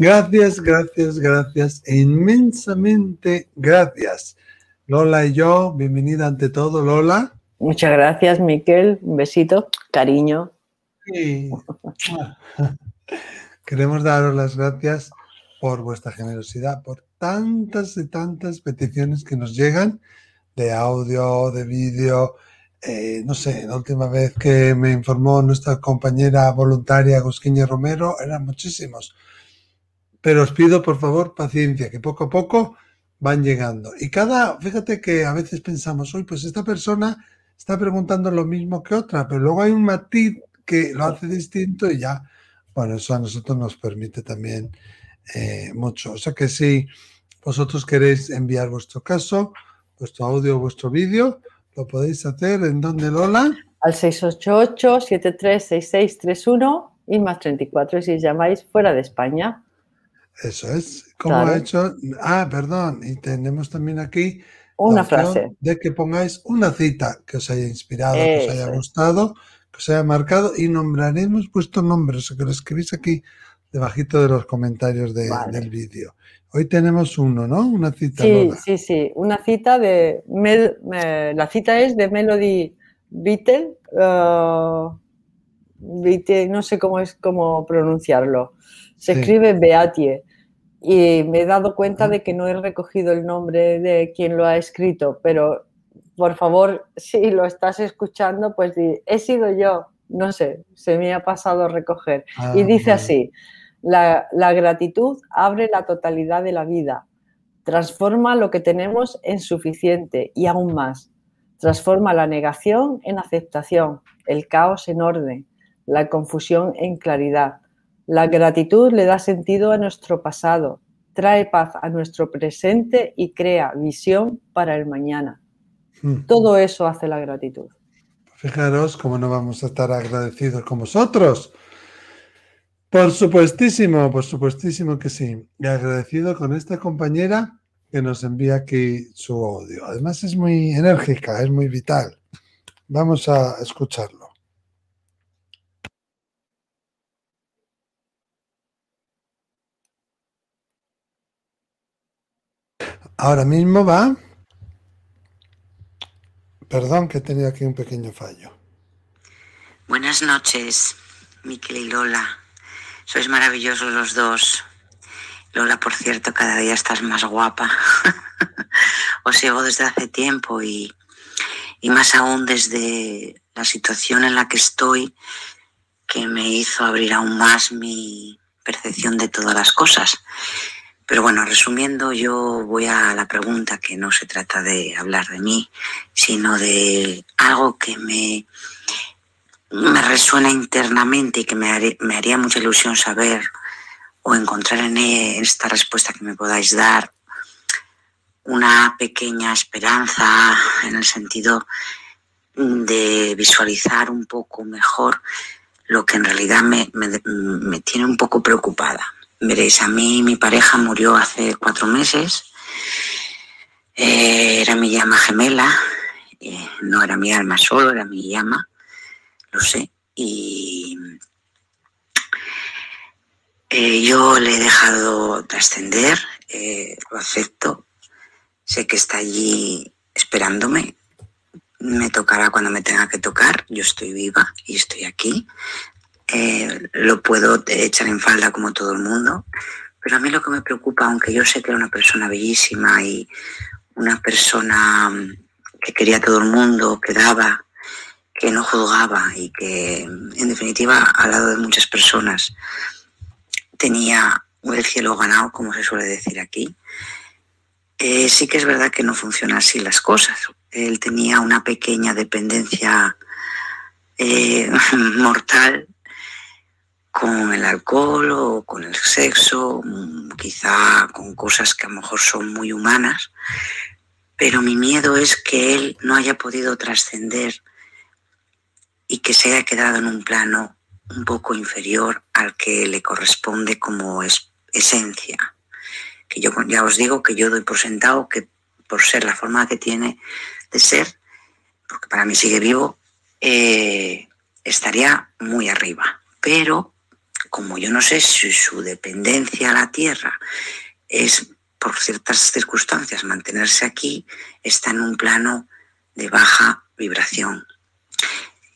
Gracias, gracias, gracias, inmensamente gracias. Lola y yo, bienvenida ante todo, Lola. Muchas gracias, Miquel. Un besito, cariño. Queremos daros las gracias por vuestra generosidad, por tantas y tantas peticiones que nos llegan de audio, de vídeo. Eh, no sé, la última vez que me informó nuestra compañera voluntaria Gusquiña Romero, eran muchísimos. Pero os pido, por favor, paciencia, que poco a poco van llegando. Y cada, fíjate que a veces pensamos, hoy pues esta persona está preguntando lo mismo que otra, pero luego hay un matiz que lo hace distinto y ya, bueno, eso a nosotros nos permite también eh, mucho. O sea que si vosotros queréis enviar vuestro caso, vuestro audio, vuestro vídeo, lo podéis hacer en donde Lola. Al 688-736631 y más 34 si llamáis fuera de España. Eso es. ¿Cómo ha hecho? Ah, perdón. Y tenemos también aquí una frase. De que pongáis una cita que os haya inspirado, que os haya gustado, que os haya marcado y nombraremos vuestro nombre, o sea que lo escribís aquí debajito de los comentarios del vídeo. Hoy tenemos uno, ¿no? Una cita. Sí, sí, sí. Una cita de. la cita es de Melody Beatle. Uh, no sé cómo es cómo pronunciarlo. Se escribe Beatie. Y me he dado cuenta de que no he recogido el nombre de quien lo ha escrito, pero por favor, si lo estás escuchando, pues he sido yo. No sé, se me ha pasado a recoger. Ah, y dice así. La, gratitud abre la totalidad de la vida, transforma lo que tenemos en suficiente y aún más. Transforma la negación en aceptación, el caos en orden, la confusión en claridad. La gratitud le da sentido a nuestro pasado, trae paz a nuestro presente y crea visión para el mañana. Hmm. Todo eso hace la gratitud. Fijaros cómo no vamos a estar agradecidos con vosotros por supuestísimo, por supuestísimo que sí. Y agradecido con esta compañera que nos envía aquí su audio. Además es muy enérgica, es muy vital. Vamos a escucharlo. Ahora mismo va. Perdón que he tenido aquí un pequeño fallo. Buenas noches, Miquel y Lola. Sois maravillosos los dos. Lola, por cierto, cada día estás más guapa. Os sigo desde hace tiempo y, y más aún desde la situación en la que estoy que me hizo abrir aún más mi percepción de todas las cosas. Pero bueno, resumiendo, yo voy a la pregunta que no se trata de hablar de mí, sino de algo que me me resuena internamente y que me, haría mucha ilusión saber o encontrar en esta respuesta que me podáis dar una pequeña esperanza en el sentido de visualizar un poco mejor lo que en realidad me, tiene un poco preocupada. Veréis, a mí mi pareja murió hace cuatro meses, eh, era mi llama gemela, no era mi alma solo, era mi llama lo sé. Y eh, yo le he dejado trascender, eh, lo acepto, sé que está allí esperándome, me tocará cuando me tenga que tocar, yo estoy viva y estoy aquí. Lo puedo echar en falda como todo el mundo, pero a mí lo que me preocupa, aunque yo sé que era una persona bellísima y una persona que quería a todo el mundo, que daba, que no juzgaba y que, en definitiva, al lado de muchas personas tenía el cielo ganado, como se suele decir aquí. Eh, sí que es verdad que no funcionan así las cosas. Él tenía una pequeña dependencia eh, mortal con el alcohol o con el sexo, quizá con cosas que a lo mejor son muy humanas, pero mi miedo es que él no haya podido trascender y que se haya quedado en un plano un poco inferior al que le corresponde como es, esencia. Que yo ya os digo que yo doy por sentado que por ser la forma que tiene de ser, porque para mí sigue vivo, eh, estaría muy arriba. Pero como yo no sé si su dependencia a la tierra es por ciertas circunstancias mantenerse aquí, está en un plano de baja vibración.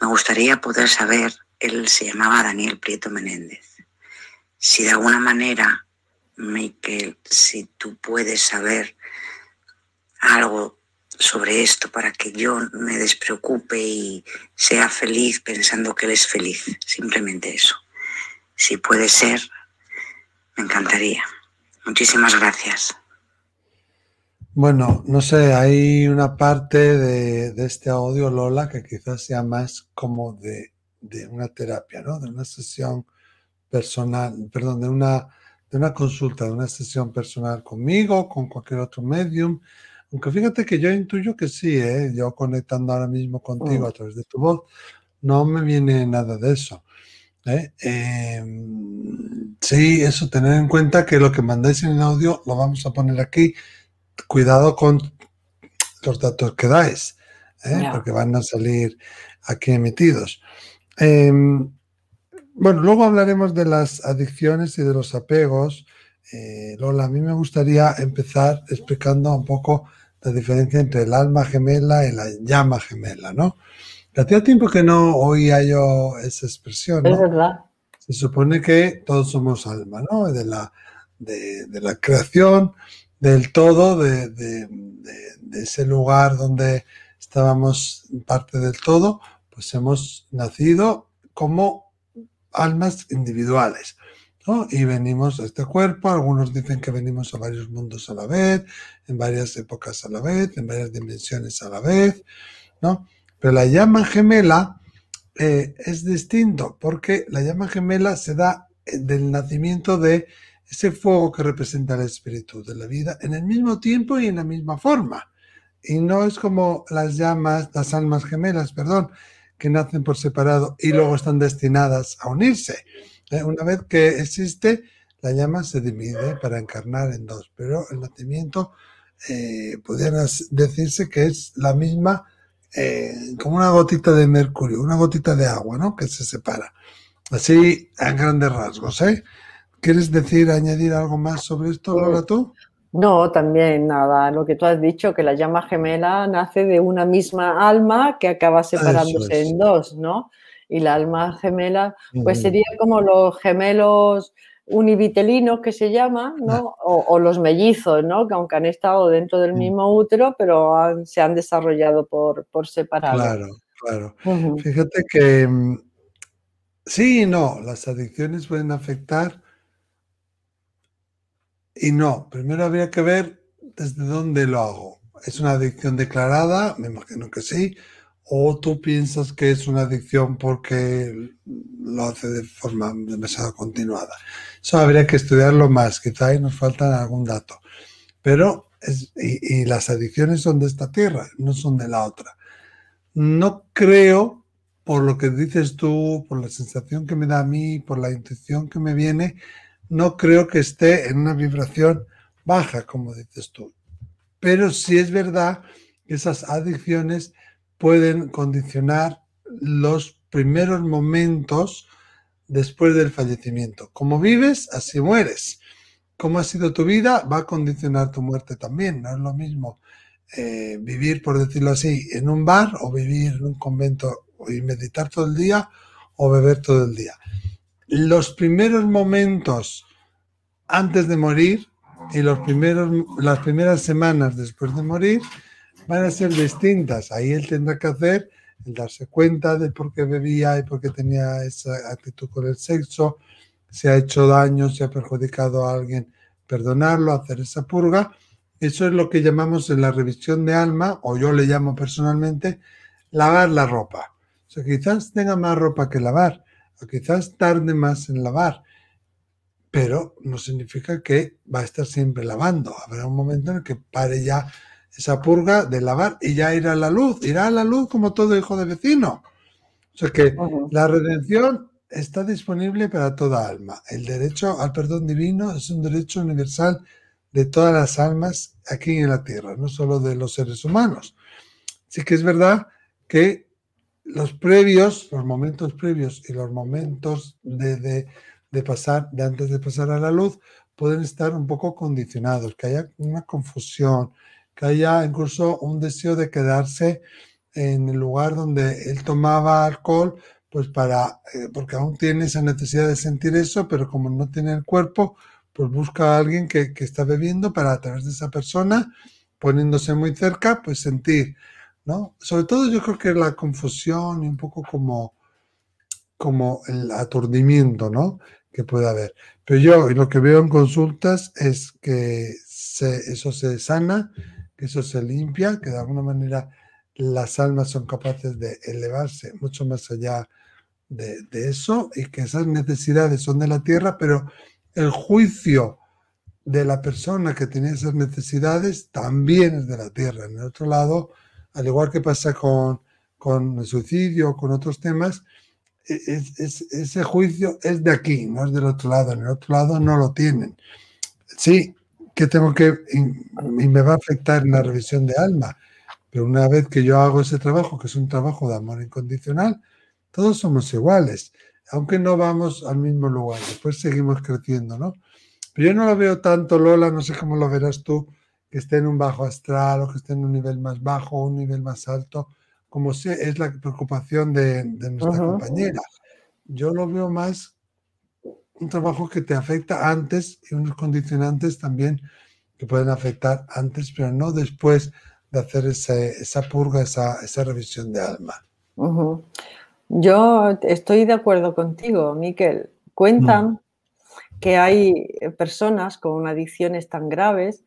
Me gustaría poder saber, él se llamaba Daniel Prieto Menéndez, si de alguna manera, Michael, si tú puedes saber algo sobre esto para que yo me despreocupe y sea feliz pensando que él es feliz, simplemente eso. Si puede ser, me encantaría. Muchísimas gracias. Bueno, no sé, hay una parte de, este audio, Lola, que quizás sea más como de, una terapia, ¿no? De una sesión personal, perdón, de una, de una consulta, de una sesión personal conmigo, con cualquier otro medium. Aunque fíjate que yo intuyo que sí, ¿eh? yo conectando ahora mismo contigo mm. a través de tu voz, no me viene nada de eso. ¿Eh? Em, sí, eso, tener en cuenta que lo que mandáis en el audio lo vamos a poner aquí cuidado con los datos que dais, ¿eh? porque van a salir aquí emitidos. Em, bueno, luego hablaremos de las adicciones y de los apegos. Eh, Lola, a mí me gustaría empezar explicando un poco la diferencia entre el alma gemela y la llama gemela, ¿no? Hacía tiempo que no oía yo esa expresión. Es verdad. Se supone que todos somos alma, ¿no? De la, de la creación, del todo, de, ese lugar donde estábamos parte del todo, pues hemos nacido como almas individuales. ¿no? Y venimos a este cuerpo, algunos dicen que venimos a varios mundos a la vez, en varias épocas a la vez, en varias dimensiones a la vez, ¿no? Pero la llama gemela eh, es distinto, porque la llama gemela se da eh, del nacimiento de ese fuego que representa el espíritu de la vida en el mismo tiempo y en la misma forma. Y no es como las llamas, las almas gemelas, perdón, que nacen por separado y luego están destinadas a unirse. Eh, una vez que existe, la llama se divide para encarnar en dos, pero el nacimiento eh, pudiera decirse que es la misma, eh, como una gotita de mercurio, una gotita de agua, ¿no? Que se separa. Así, a grandes rasgos, ¿eh? ¿Quieres decir, añadir algo más sobre esto, Lola, tú? No, también nada. Lo que tú has dicho, que la llama gemela nace de una misma alma que acaba separándose en dos, ¿no? Y la alma gemela, pues sería como los gemelos univitelinos que se llaman, ¿no? O, los mellizos, ¿no? Que aunque han estado dentro del mismo útero, pero se han desarrollado por, por separado. Claro, claro. Fíjate que mm, sí y no, las adicciones pueden afectar y no, primero habría que ver desde dónde lo hago. ¿Es una adicción declarada? Me imagino que sí. ¿O tú piensas que es una adicción porque lo hace de forma demasiado continuada? Eso habría que estudiarlo más. Quizá ahí nos falta algún dato. Pero, y, y las adicciones son de esta tierra, no son de la otra. No creo, por lo que dices tú, por la sensación que me da a mí, por la intuición que me viene, no creo que esté en una vibración baja, como dices tú. Pero sí es verdad que esas adicciones pueden condicionar los primeros momentos después del fallecimiento. Como vives, así mueres. Cómo ha sido tu vida va a condicionar tu muerte también. No es lo mismo eh, vivir, por decirlo así, en un bar o vivir en un convento y meditar todo el día o beber todo el día los primeros momentos antes de morir y los primeros, las primeras semanas después de morir van a ser distintas. Ahí él tendrá que hacer el darse cuenta de por qué bebía y por qué tenía esa actitud con el sexo, si ha hecho daño, si ha perjudicado a alguien, perdonarlo, hacer esa purga. Eso es lo que llamamos en la revisión de alma, o yo le llamo personalmente, lavar la ropa. O sea, quizás tenga más ropa que lavar, o quizás tarde más en lavar, pero no significa que va a estar siempre lavando. Habrá un momento en el que pare ya esa purga de lavar y ya irá a la luz, irá a la luz como todo hijo de vecino. O sea que la redención está disponible para toda alma. El derecho al perdón divino es un derecho universal de todas las almas aquí en la tierra, no solo de los seres humanos. Sí que es verdad que los previos, los momentos previos y los momentos de, de pasar, de antes de pasar a la luz, pueden estar un poco condicionados, que haya una confusión, que haya incluso un deseo de quedarse en el lugar donde él tomaba alcohol, pues para, eh, porque aún tiene esa necesidad de sentir eso, pero como no tiene el cuerpo, pues busca a alguien que, que está bebiendo para a través de esa persona, poniéndose muy cerca, pues sentir, ¿no? Sobre todo yo creo que la confusión y un poco como, como el aturdimiento, ¿no? Que puede haber. Pero yo lo que veo en consultas es que eso se sana, que eso se limpia, que de alguna manera las almas son capaces de elevarse mucho más allá de, eso y que esas necesidades son de la tierra, pero el juicio de la persona que tiene esas necesidades también es de la tierra. En el otro lado, al igual que pasa con, con el suicidio, con otros temas, e, ese juicio es de aquí, no es del otro lado. En el otro lado no lo tienen. Sí, que tengo que, y me va a afectar en la revisión de alma, pero una vez que yo hago ese trabajo, que es un trabajo de amor incondicional, todos somos iguales, aunque no vamos al mismo lugar, después seguimos creciendo, ¿no? Pero yo no lo veo tanto, Lola, no sé cómo lo verás tú, que esté en un bajo astral o que esté en un nivel más bajo o un nivel más alto, como es la preocupación de, nuestra compañera. Yo lo veo más un trabajo que te afecta antes y unos condicionantes también que pueden afectar antes, pero no después de hacer esa purga, esa, esa, revisión de alma. Yo estoy de acuerdo contigo, Miquel. Cuentan mm. que hay personas con adicciones tan graves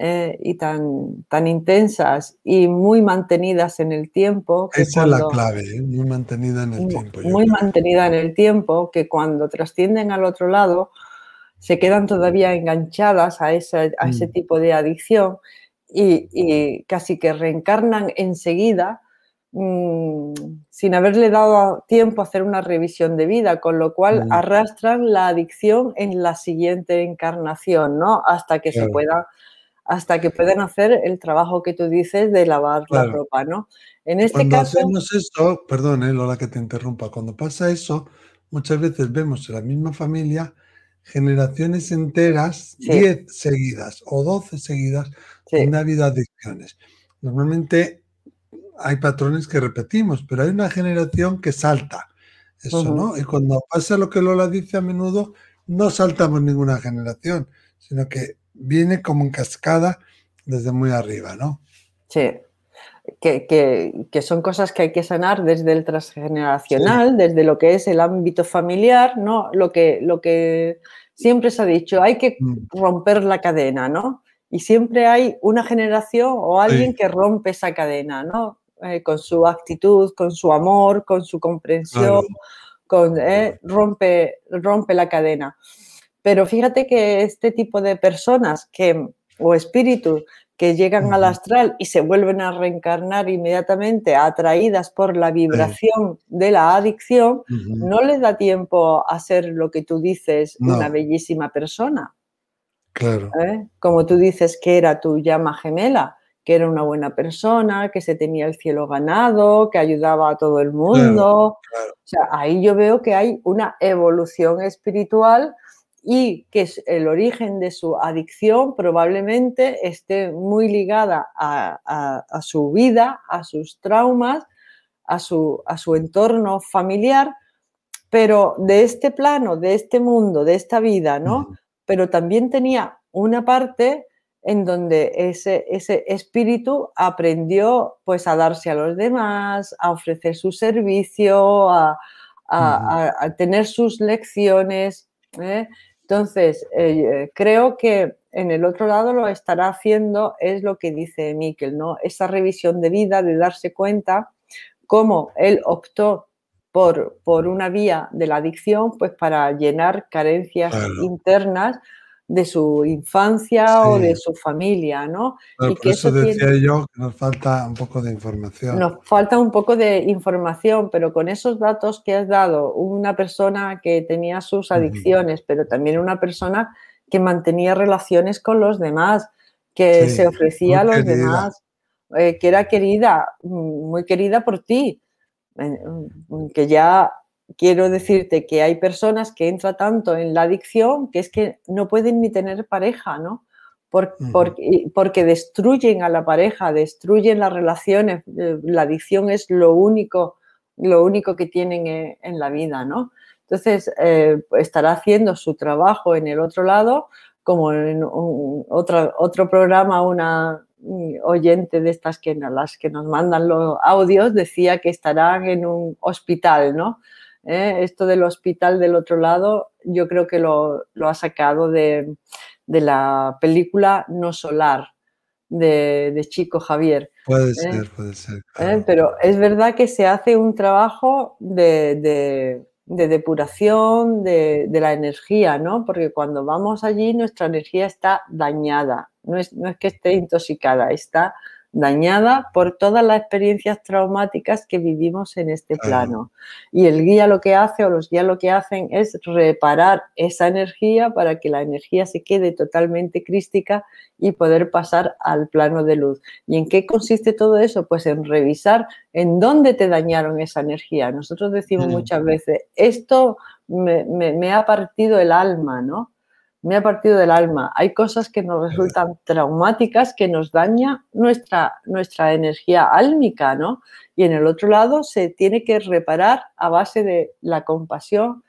eh, y tan, tan intensas y muy mantenidas en el tiempo. Esa es la clave, ¿eh? muy mantenida en el tiempo. Muy mantenida en el tiempo, que cuando trascienden al otro lado se quedan todavía enganchadas a, ese, a ese mm. tipo de adicción y, casi que reencarnan enseguida mm, sin haberle dado tiempo a hacer una revisión de vida, con lo cual arrastran la adicción en la siguiente encarnación, ¿no? Hasta que se pueda hasta que puedan hacer el trabajo que tú dices de lavar la ropa, ¿no? En este Cuando caso... hacemos eso, perdón, eh, Lola, que te interrumpa, cuando pasa eso, muchas veces vemos en la misma familia generaciones enteras, 10 seguidas o 12 seguidas, una vida de adicciones. Normalmente hay patrones que repetimos, pero hay una generación que salta eso, ¿no? Y cuando pasa lo que Lola dice a menudo, no saltamos ninguna generación, sino que viene como en cascada desde muy arriba, ¿no? Sí. Que, son cosas que hay que sanar desde el transgeneracional, desde lo que es el ámbito familiar, ¿no? Lo que, lo que siempre se ha dicho, hay que mm. romper la cadena, ¿no? Y siempre hay una generación o alguien que rompe esa cadena, ¿no? Eh, con su actitud, con su amor, con su comprensión, con, eh, rompe, rompe la cadena. Pero fíjate que este tipo de personas que, o espíritus que llegan al astral y se vuelven a reencarnar inmediatamente atraídas por la vibración de la adicción, no les da tiempo a ser lo que tú dices, una bellísima persona. Claro. ¿Eh? Como tú dices que era tu llama gemela, que era una buena persona, que se tenía el cielo ganado, que ayudaba a todo el mundo. O sea, ahí yo veo que hay una evolución espiritual y que el origen de su adicción probablemente esté muy ligada a, su vida, a sus traumas, a su, a su entorno familiar, pero de este plano, de este mundo, de esta vida, ¿no? Pero también tenía una parte en donde ese, ese espíritu aprendió pues a darse a los demás, a ofrecer su servicio, a, tener sus lecciones. ¿eh? Entonces, eh, creo que en el otro lado lo estará haciendo, es lo que dice Miquel, ¿no? Esa revisión de vida, de darse cuenta cómo él optó por, por una vía de la adicción, pues para llenar carencias internas de su infancia o de su familia, ¿no? y que eso, decía yo que nos falta un poco de información. Nos falta un poco de información, pero con esos datos que has dado, una persona que tenía sus adicciones, pero también una persona que mantenía relaciones con los demás, que se ofrecía a los demás, eh, que era querida, muy querida por ti, que ya quiero decirte que hay personas que entran tanto en la adicción que es que no pueden ni tener pareja, ¿no? porque, destruyen a la pareja, destruyen las relaciones. Eh, la adicción es lo único, lo único que tienen eh, en la vida, ¿no? Entonces, eh, estará haciendo su trabajo en el otro lado, como en otro, otro programa, una mm, oyente de estas que las que nos mandan los audios decía que estarán en un hospital, ¿no? Esto del hospital del otro lado, yo creo que lo ha sacado de, de la película No Solar de, Chico Javier. Puede ¿eh? ser, puede ser. ¿Eh? Pero es verdad que se hace un trabajo de, depuración de, la energía, ¿no? Porque cuando vamos allí nuestra energía está dañada, no es, no es que esté intoxicada, está dañada por todas las experiencias traumáticas que vivimos en este plano. Y el guía lo que hace o los guías lo que hacen es reparar esa energía para que la energía se quede totalmente crística y poder pasar al plano de luz. ¿Y en qué consiste todo eso? Pues en revisar en dónde te dañaron esa energía. Nosotros decimos muchas veces, esto me, me ha partido el alma, ¿no? Me ha partido del alma. Hay cosas que nos resultan traumáticas, que nos daña nuestra, nuestra energía álmica, ¿no? Y en el otro lado se tiene que reparar a base de la compasión,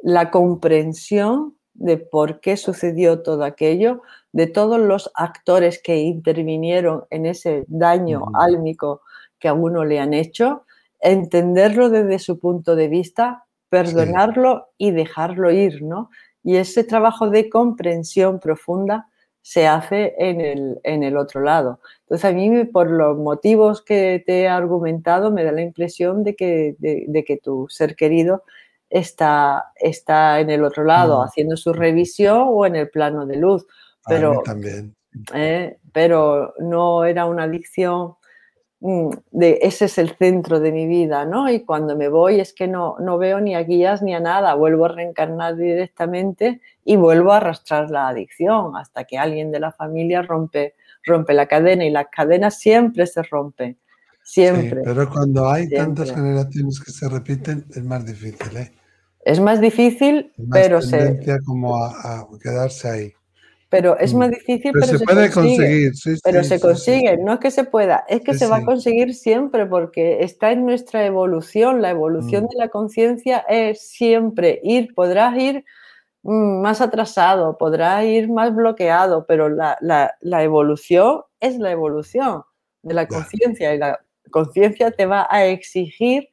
la comprensión de por qué sucedió todo aquello, de todos los actores que intervinieron en ese daño álmico que a uno le han hecho, entenderlo desde su punto de vista, perdonarlo y dejarlo ir, ¿no? Y ese trabajo de comprensión profunda se hace en el, otro lado. Entonces, a mí, por los motivos que te he argumentado, me da la impresión de que, de, que tu ser querido está, está en el otro lado, haciendo su revisión o en el plano de luz. Pero, también. Eh, pero no era una adicción Mm, de ese es el centro de mi vida, ¿no? Y cuando me voy es que no, no veo ni a guías ni a nada, vuelvo a reencarnar directamente y vuelvo a arrastrar la adicción hasta que alguien de la familia rompe, rompe la cadena y las cadenas siempre se rompen, siempre. pero cuando hay tantas generaciones que se repiten es más difícil, ¿eh? Es más difícil, pero se... como a quedarse ahí pero es más mm. difícil, pero, se, puede conseguir. pero se consigue, no es que se pueda, es que se va a conseguir siempre porque está en nuestra evolución. La evolución mm. de la conciencia es siempre ir, podrás ir mm, más atrasado, podrás ir más bloqueado, pero la, la evolución es la evolución de la conciencia y la conciencia te va a exigir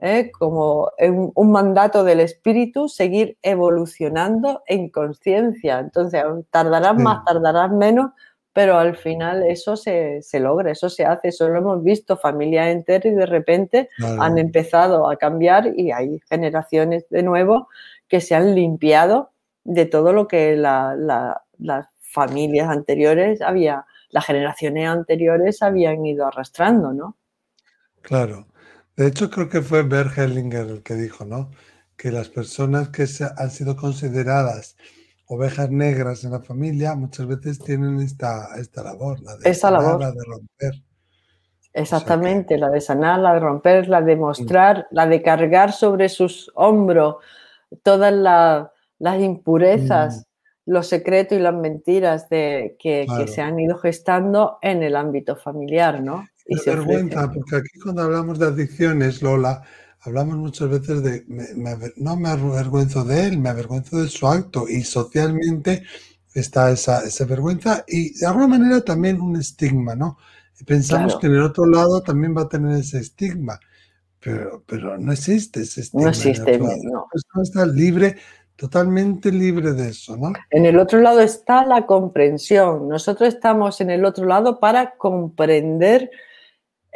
¿eh? como un, mandato del espíritu, seguir evolucionando en conciencia. Entonces, tardarás más, tardarás menos, pero al final eso se, logra, eso se hace, eso lo hemos visto, familias enteras y de repente han empezado a cambiar y hay generaciones de nuevo que se han limpiado de todo lo que las familias anteriores había, las generaciones anteriores habían ido arrastrando, ¿no? Claro. De hecho, creo que fue Bert Hellinger el que dijo, ¿no? Que las personas que han sido consideradas ovejas negras en la familia muchas veces tienen esta, esta labor, la de, Esa labor. la de romper. Exactamente, la de sanar, la de romper, la de mostrar, la de cargar sobre sus hombros todas las impurezas, mm. los secretos y las mentiras de, que, que, se han ido gestando en el ámbito familiar, ¿no? Y vergüenza, porque aquí cuando hablamos de adicciones, Lola, hablamos muchas veces de, no me avergüenzo de él, me avergüenzo de su acto y socialmente está esa, esa vergüenza y de alguna manera también un estigma, ¿no? Pensamos que en el otro lado también va a tener ese estigma, pero, pero no existe ese estigma. No existe, no. está libre, totalmente libre de eso, ¿no? En el otro lado está la comprensión. Nosotros estamos en el otro lado para comprender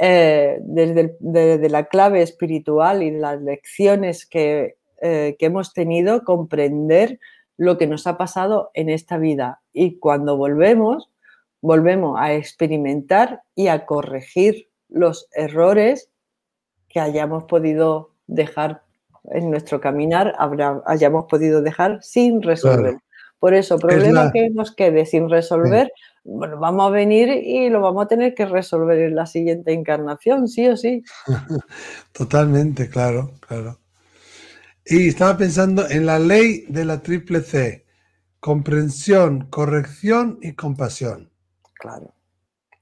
eh, desde, la clave espiritual y las lecciones que, eh, que hemos tenido, comprender lo que nos ha pasado en esta vida. Y cuando volvemos, volvemos a experimentar y a corregir los errores que hayamos podido dejar en nuestro caminar, hayamos podido dejar sin resolver. Por eso, problema que nos quede sin resolver, bueno, vamos a venir y lo vamos a tener que resolver en la siguiente encarnación, sí o sí. Totalmente, claro, claro. Y estaba pensando en la ley de la triple C. Comprensión, corrección y compasión. Claro.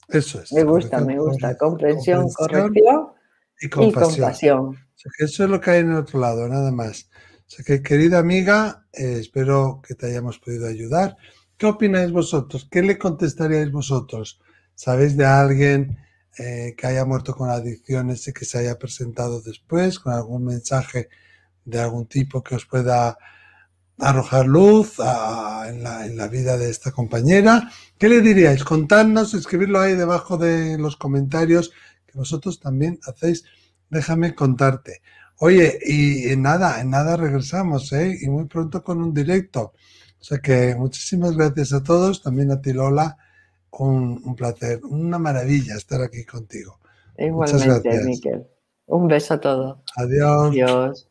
Eso es. Me gusta, me gusta. Comprensión, corrección y compasión. eso es lo que hay en el otro lado, nada más. O sea que, querida amiga, eh, espero que te hayamos podido ayudar. ¿Qué opináis vosotros? ¿Qué le contestaríais vosotros? ¿Sabéis de alguien eh, que haya muerto con adicciones y que se haya presentado después con algún mensaje de algún tipo que os pueda arrojar luz en, la, vida de esta compañera. ¿Qué le diríais? Contadnos, escribirlo ahí debajo de los comentarios que vosotros también hacéis. Déjame contarte. Oye, y en nada, en nada regresamos, ¿eh? Y muy pronto con un directo. O sea que muchísimas gracias a todos, también a ti Lola. Un, un placer, una maravilla estar aquí contigo. Igualmente, Miquel. Un beso a todos. Adiós. Adiós.